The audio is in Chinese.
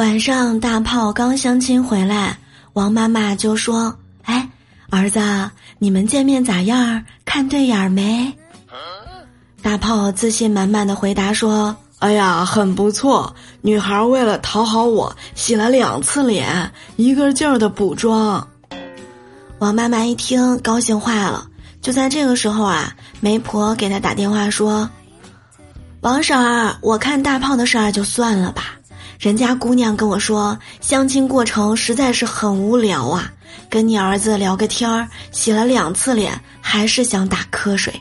晚上大炮刚相亲回来，王妈妈就说：“哎，儿子，你们见面咋样？看对眼没？”大炮自信满满的回答说：“哎呀，很不错。女孩为了讨好我，洗了两次脸，一个劲儿的补妆。”王妈妈一听，高兴坏了。就在这个时候啊，媒婆给她打电话说：“王婶儿，我看大炮的事儿就算了吧。人家姑娘跟我说，相亲过程实在是很无聊啊，跟你儿子聊个天儿，洗了两次脸，还是想打瞌睡。”